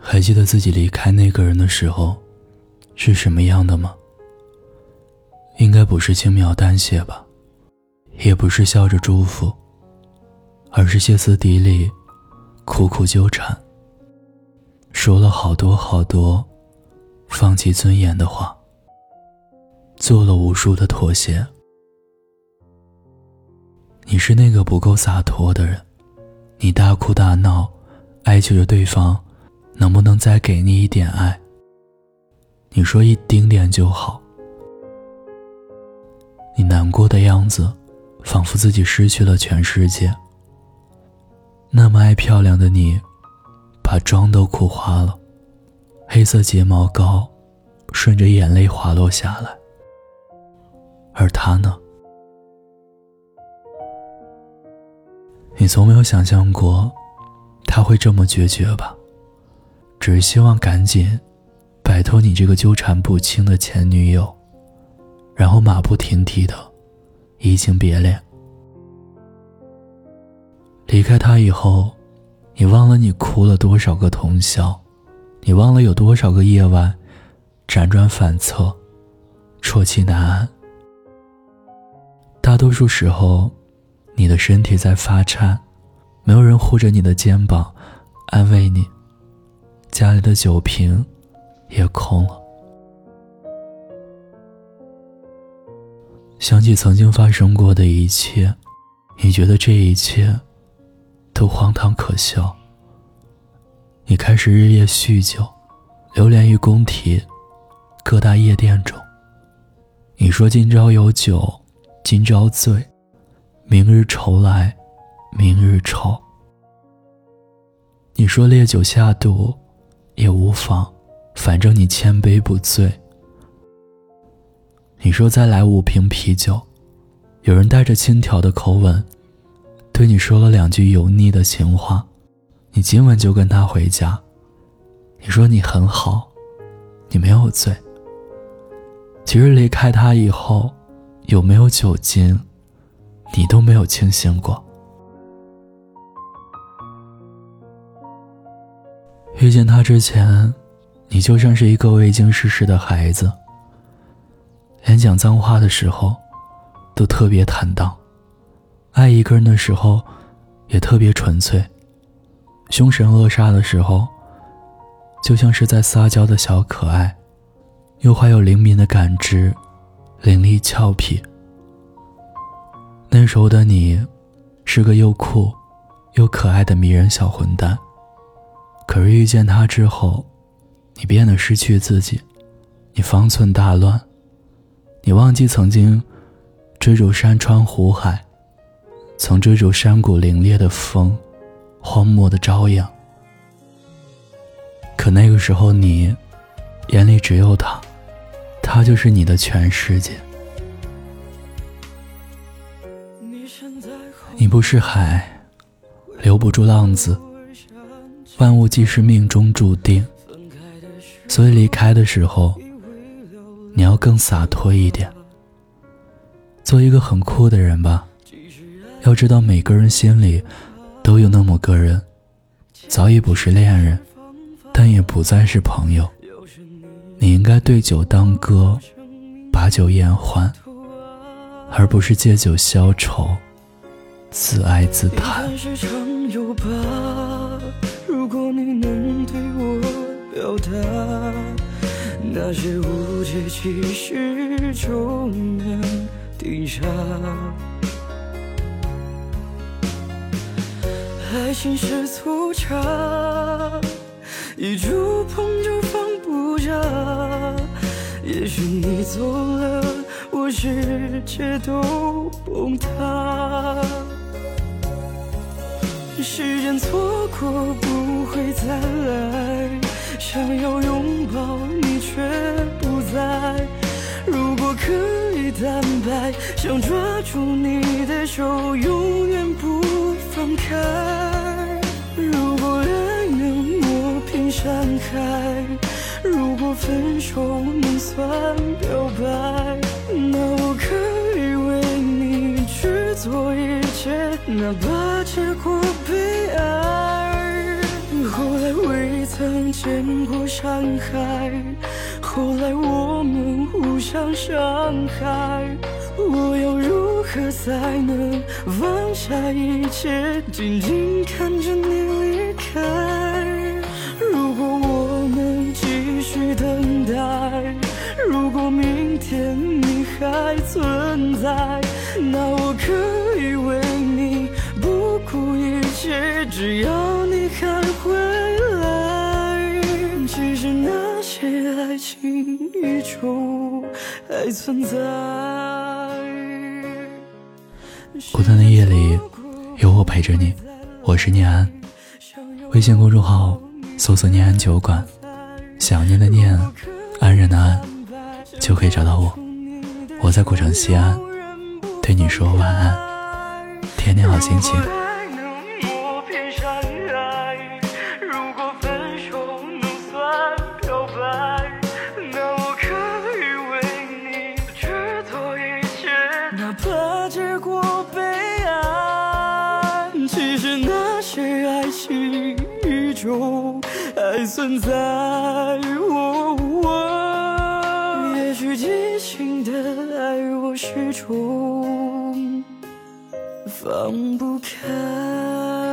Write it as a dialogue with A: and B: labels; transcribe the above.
A: 还记得自己离开那个人的时候，是什么样的吗？应该不是轻描淡写吧，也不是笑着祝福，而是歇斯底里、苦苦纠缠，说了好多好多放弃尊严的话，做了无数的妥协。你是那个不够洒脱的人，你大哭大闹，哀求着对方。能不能再给你一点爱？你说一丁点就好。你难过的样子，仿佛自己失去了全世界。那么爱漂亮的你，把妆都哭花了，黑色睫毛膏顺着眼泪滑落下来。而他呢？你从没有想象过，他会这么决绝吧？只希望赶紧摆脱你这个纠缠不清的前女友，然后马不停蹄的移情别恋。离开他以后，你忘了你哭了多少个通宵，你忘了有多少个夜晚辗转反侧，啜泣难安。大多数时候，你的身体在发颤，没有人护着你的肩膀，安慰你。家里的酒瓶也空了。想起曾经发生过的一切，你觉得这一切都荒唐可笑。你开始日夜酗酒，流连于工体各大夜店中。你说今朝有酒今朝醉，明日愁来明日愁。你说烈酒下肚。也无妨，反正你千杯不醉。你说再来五瓶啤酒，有人带着轻佻的口吻，对你说了两句油腻的情话，你今晚就跟他回家。你说你很好，你没有醉。其实离开他以后，有没有酒精，你都没有清醒过。遇见他之前，你就像是一个未经世事的孩子。连讲脏话的时候，都特别坦荡；爱一个人的时候，也特别纯粹。凶神恶煞的时候，就像是在撒娇的小可爱，又怀有灵敏的感知，伶俐俏皮。那时候的你，是个又酷又可爱的迷人小混蛋。可是遇见他之后，你变得失去自己，你方寸大乱，你忘记曾经追逐山川湖海，曾追逐山谷凛冽的风，荒漠的朝阳。可那个时候你眼里只有他，他就是你的全世界。你不是海，留不住浪子。万物既是命中注定，所以离开的时候，你要更洒脱一点，做一个很酷的人吧。要知道，每个人心里都有那么个人，早已不是恋人，但也不再是朋友。你应该对酒当歌，把酒言欢，而不是借酒消愁，自哀自叹。
B: 如果你能对我表达，那些误解其实就能抵下。爱情是粗茶，一触碰就放不下。也许你走了，我世界都崩塌。时间错过不会再来，想要拥抱你却不在。如果可以坦白，想抓住你的手永远不放开。如果爱能磨平山海，如果分手能算表白，那我可以为你去做一切，哪怕结果。悲哀。未曾见过山海，后来我们互相伤害。我要如何才能放下一切，静静看着你离开？如果我能继续等待，如果明天你还存在，那我可以为你不顾一切，只要你还回依旧还存在。
A: 孤单的夜里，有我陪着你。我是念安，微信公众号搜索“念安酒馆”，想念的念，安然的安，就可以找到我。我在古城西安，对你说晚安，天天好心情。
B: 其实那些爱情依旧还存在。也许激情的爱，我始终放不开。